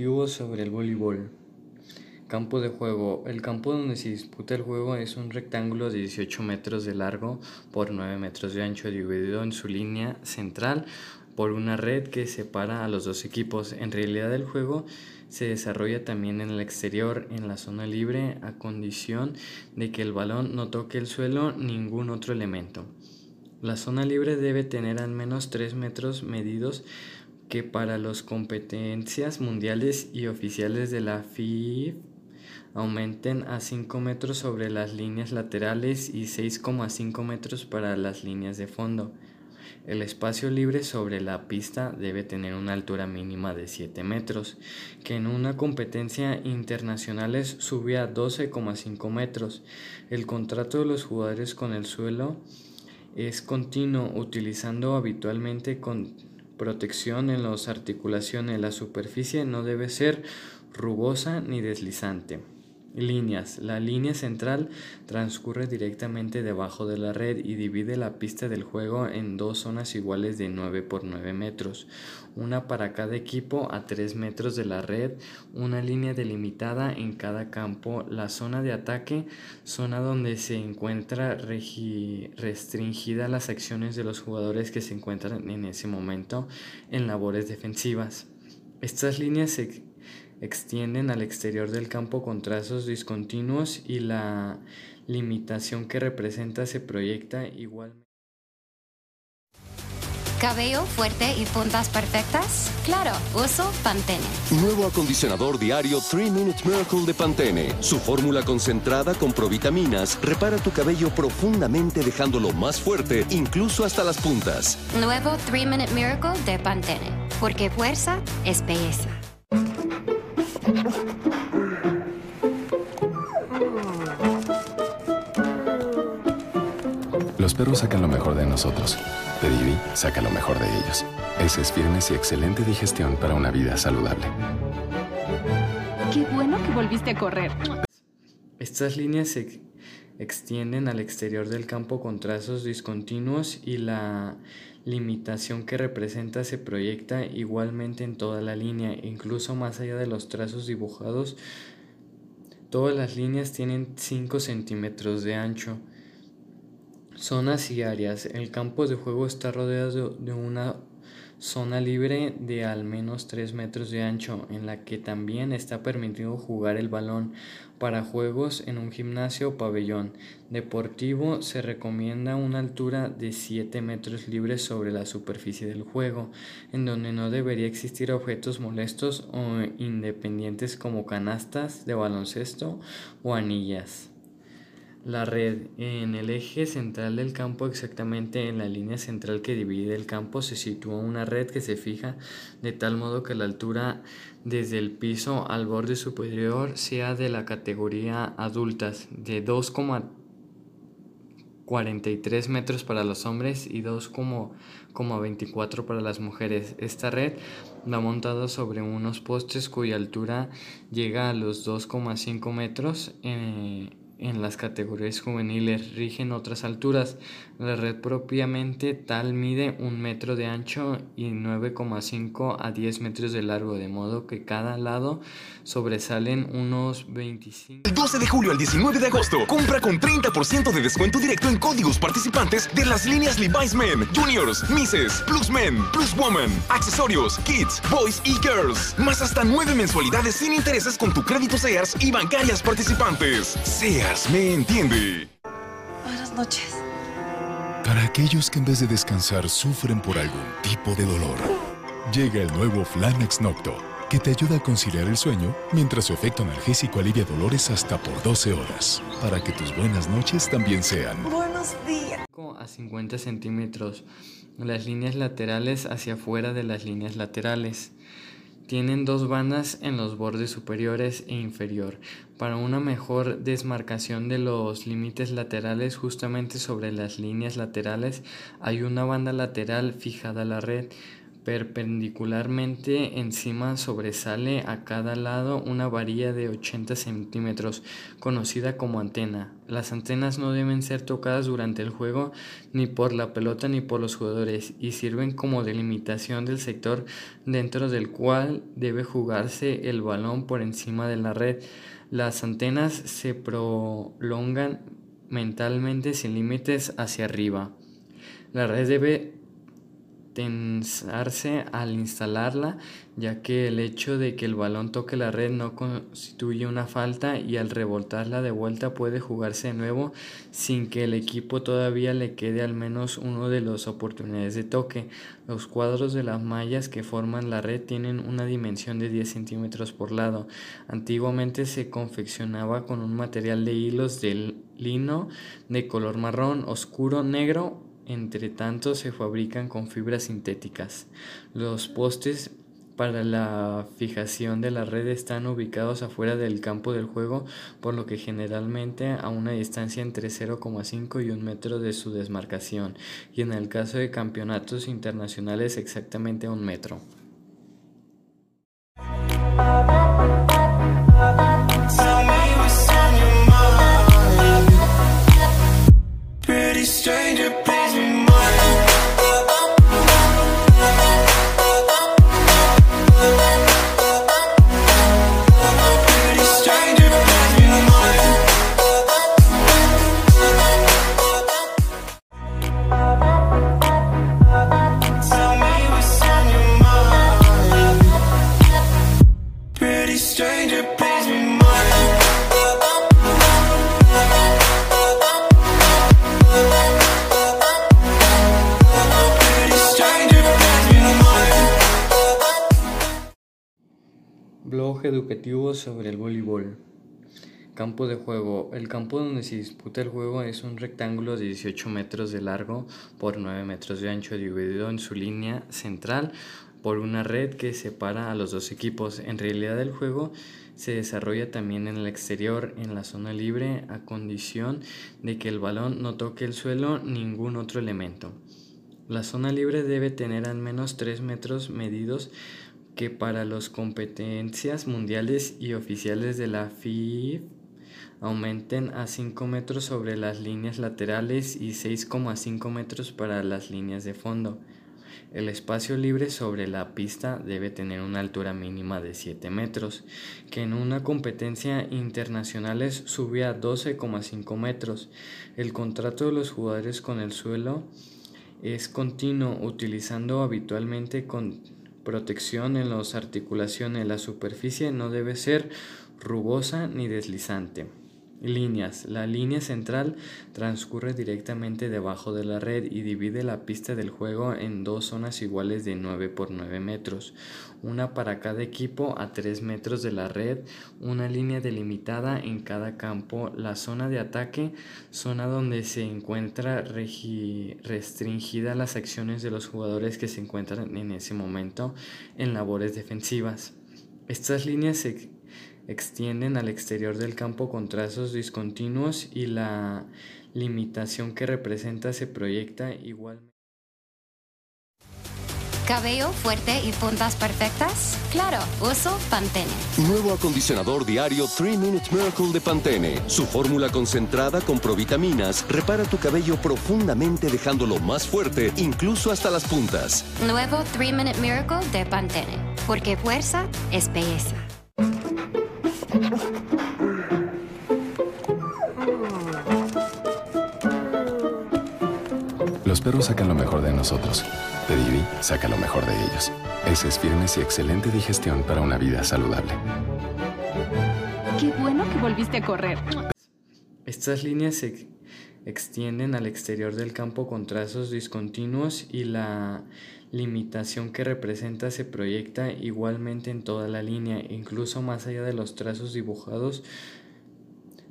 sobre el voleibol. Campo de juego. El campo donde se disputa el juego es un rectángulo de 18 metros de largo por 9 metros de ancho dividido en su línea central por una red que separa a los dos equipos. En realidad el juego se desarrolla también en el exterior, en la zona libre, a condición de que el balón no toque el suelo ningún otro elemento. La zona libre debe tener al menos 3 metros medidos que para las competencias mundiales y oficiales de la FIF aumenten a 5 metros sobre las líneas laterales y 6,5 metros para las líneas de fondo. El espacio libre sobre la pista debe tener una altura mínima de 7 metros, que en una competencia internacional sube a 12,5 metros. El contrato de los jugadores con el suelo es continuo, utilizando habitualmente con protección en las articulaciones. La superficie no debe ser rugosa ni deslizante. Líneas. La línea central transcurre directamente debajo de la red y divide la pista del juego en dos zonas iguales de 9 por 9 metros, una para cada equipo a 3 metros de la red, una línea delimitada en cada campo, la zona de ataque, zona donde se encuentra restringida las acciones de los jugadores que se encuentran en ese momento en labores defensivas. Estas líneas se extienden al exterior del campo con trazos discontinuos y la limitación que representa se proyecta igualmente. ¿Cabello fuerte y puntas perfectas? Claro, uso Pantene. Nuevo acondicionador diario 3 Minute Miracle de Pantene. Su fórmula concentrada con provitaminas repara tu cabello profundamente dejándolo más fuerte, incluso hasta las puntas. Nuevo 3 Minute Miracle de Pantene. Porque fuerza es belleza. Los perros sacan lo mejor de nosotros. Pedigree saca lo mejor de ellos. Ese es firmes y excelente digestión para una vida saludable. Qué bueno que volviste a correr. Estas líneas se extienden al exterior del campo con trazos discontinuos y la limitación que representa se proyecta igualmente en toda la línea, incluso más allá de los trazos dibujados. Todas las líneas tienen 5 centímetros de ancho. Zonas y áreas. El campo de juego está rodeado de una zona libre de al menos 3 metros de ancho, en la que también está permitido jugar el balón. Para juegos en un gimnasio o pabellón deportivo se recomienda una altura de 7 metros libres sobre la superficie del juego, en donde no debería existir objetos molestos o independientes como canastas de baloncesto o anillas. La red. En el eje central del campo, exactamente en la línea central que divide el campo, se sitúa una red que se fija de tal modo que la altura desde el piso al borde superior sea de la categoría adultas, de 2,43 metros para los hombres y 2,24 para las mujeres. Esta red va montada sobre unos postes cuya altura llega a los 2,5 metros. Eh, en las categorías juveniles rigen otras alturas. La red propiamente tal mide un metro de ancho y 9,5 a 10 metros de largo, de modo que cada lado sobresalen unos 25. El 12 de julio al 19 de agosto, compra con 30% de descuento directo en códigos participantes de las líneas Levi's Men, Juniors, Misses, Plus Men, Plus Woman, accesorios, kids, boys y girls. Más hasta 9 mensualidades sin intereses con tu crédito Sears y bancarias participantes. Sears me entiende. Buenas noches. Para aquellos que en vez de descansar sufren por algún tipo de dolor, llega el nuevo Flanex Nocto, que te ayuda a conciliar el sueño mientras su efecto analgésico alivia dolores hasta por 12 horas, para que tus buenas noches también sean. Buenos días. A 50 centímetros, las líneas laterales hacia afuera de las líneas laterales. Tienen dos bandas en los bordes superiores e inferior para una mejor desmarcación de los límites laterales justamente sobre las líneas laterales hay una banda lateral fijada a la red Perpendicularmente encima sobresale a cada lado una varilla de 80 centímetros, conocida como antena. Las antenas no deben ser tocadas durante el juego ni por la pelota ni por los jugadores y sirven como delimitación del sector dentro del cual debe jugarse el balón por encima de la red. Las antenas se prolongan mentalmente sin límites hacia arriba. La red debe tensarse al instalarla, ya que el hecho de que el balón toque la red no constituye una falta y al rebotarla de vuelta puede jugarse de nuevo sin que el equipo todavía le quede al menos uno de las oportunidades de toque. Los cuadros de las mallas que forman la red tienen una dimensión de 10 centímetros por lado. Antiguamente se confeccionaba con un material de hilos de lino de color marrón oscuro negro entre tanto, se fabrican con fibras sintéticas. Los postes para la fijación de la red están ubicados afuera del campo del juego, por lo que generalmente a una distancia entre 0,5 y 1 metro de su desmarcación, y en el caso de campeonatos internacionales exactamente a un metro. Sobre el voleibol. Campo de juego. El campo donde se disputa el juego es un rectángulo de 18 metros de largo por 9 metros de ancho dividido en su línea central por una red que separa a los dos equipos. En realidad el juego se desarrolla también en el exterior, en la zona libre, a condición de que el balón no toque el suelo ningún otro elemento. La zona libre debe tener al menos 3 metros medidos que para las competencias mundiales y oficiales de la FIF aumenten a 5 metros sobre las líneas laterales y 6,5 metros para las líneas de fondo. El espacio libre sobre la pista debe tener una altura mínima de 7 metros, que en una competencia internacional sube a 12,5 metros. El contrato de los jugadores con el suelo es continuo, utilizando habitualmente con protección en las articulaciones. La superficie no debe ser rugosa ni deslizante. Líneas. La línea central transcurre directamente debajo de la red y divide la pista del juego en dos zonas iguales de 9 por 9 metros, una para cada equipo a 3 metros de la red, una línea delimitada en cada campo, la zona de ataque, zona donde se encuentra restringida las acciones de los jugadores que se encuentran en ese momento en labores defensivas. Estas líneas se extienden al exterior del campo con trazos discontinuos y la limitación que representa se proyecta igualmente. ¿Cabello fuerte y puntas perfectas? Claro, uso Pantene. Nuevo acondicionador diario 3 Minute Miracle de Pantene. Su fórmula concentrada con provitaminas repara tu cabello profundamente dejándolo más fuerte, incluso hasta las puntas. Nuevo 3 Minute Miracle de Pantene. Porque fuerza es belleza. Los perros sacan lo mejor de nosotros. Pedigree saca lo mejor de ellos. es firmes y excelente digestión para una vida saludable. Qué bueno que volviste a correr. Estas líneas se extienden al exterior del campo con trazos discontinuos y la limitación que representa se proyecta igualmente en toda la línea, incluso más allá de los trazos dibujados.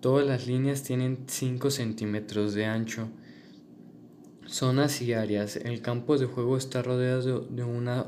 Todas las líneas tienen 5 centímetros de ancho. Zonas y áreas. El campo de juego está rodeado de una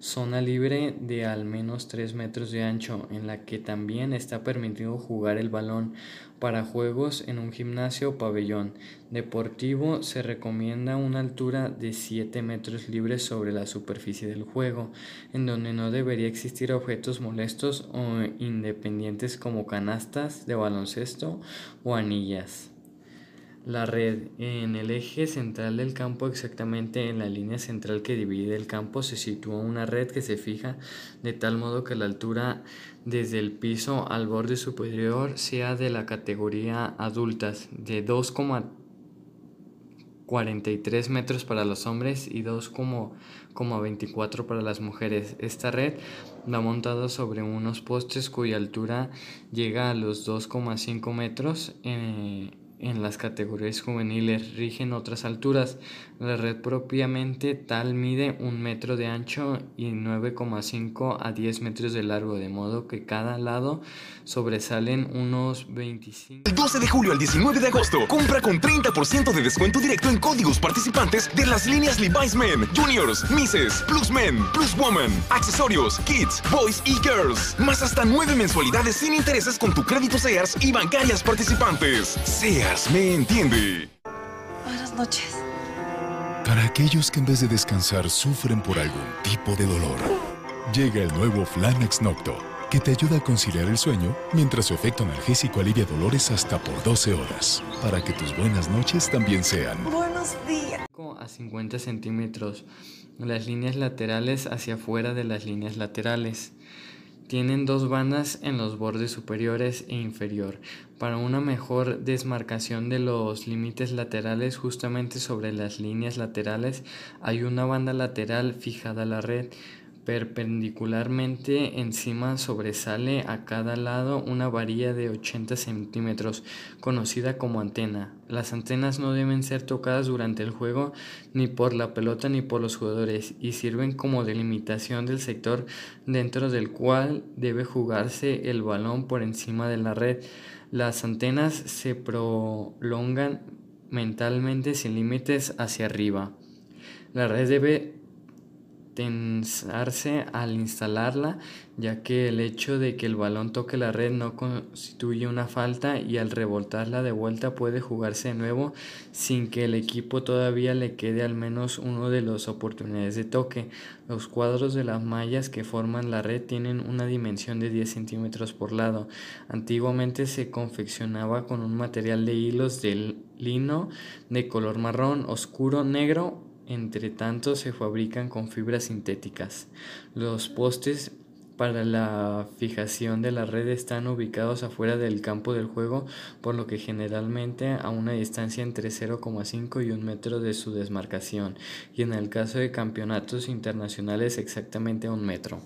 zona libre de al menos 3 metros de ancho, en la que también está permitido jugar el balón para juegos en un gimnasio o pabellón deportivo se recomienda una altura de 7 metros libres sobre la superficie del juego, en donde no debería existir objetos molestos o independientes como canastas de baloncesto o anillas. La red. En el eje central del campo, exactamente en la línea central que divide el campo, se sitúa una red que se fija de tal modo que la altura desde el piso al borde superior sea de la categoría adultas, de 2,43 metros para los hombres y 2,24 para las mujeres. Esta red va montada sobre unos postes cuya altura llega a los 2,5 metros. Eh, en las categorías juveniles rigen otras alturas. La red propiamente tal mide un metro de ancho y 9,5 a 10 metros de largo, de modo que cada lado sobresalen unos 25. El 12 de julio al 19 de agosto, compra con 30% de descuento directo en códigos participantes de las líneas Levi's Men, Juniors, Misses, Plus Men, Plus Woman, accesorios, Kids, Boys y Girls. Más hasta 9 mensualidades sin intereses con tu crédito Sears y bancarias participantes. Sears me entiende. Buenas noches. Para aquellos que en vez de descansar sufren por algún tipo de dolor, llega el nuevo Flanax Nocto, que te ayuda a conciliar el sueño mientras su efecto analgésico alivia dolores hasta por 12 horas, para que tus buenas noches también sean. Buenos días. a 50 centímetros, las líneas laterales hacia afuera de las líneas laterales. Tienen dos bandas en los bordes superiores e inferior para una mejor desmarcación de los límites laterales. Justamente sobre las líneas laterales hay una banda lateral fijada a la red Perpendicularmente encima sobresale a cada lado una varilla de 80 centímetros, conocida como antena. Las antenas no deben ser tocadas durante el juego ni por la pelota ni por los jugadores y sirven como delimitación del sector dentro del cual debe jugarse el balón por encima de la red. Las antenas se prolongan mentalmente sin límites hacia arriba. La red debe tensarse al instalarla, ya que el hecho de que el balón toque la red no constituye una falta y al revoltarla de vuelta puede jugarse de nuevo sin que el equipo todavía le quede al menos uno de las oportunidades de toque. Los cuadros de las mallas que forman la red tienen una dimensión de 10 centímetros por lado. Antiguamente se confeccionaba con un material de hilos de lino de color marrón oscuro negro entre tanto, se fabrican con fibras sintéticas. Los postes para la fijación de la red están ubicados afuera del campo del juego, por lo que generalmente a una distancia entre 0,5 y 1 metro de su desmarcación, y en el caso de campeonatos internacionales exactamente a un metro.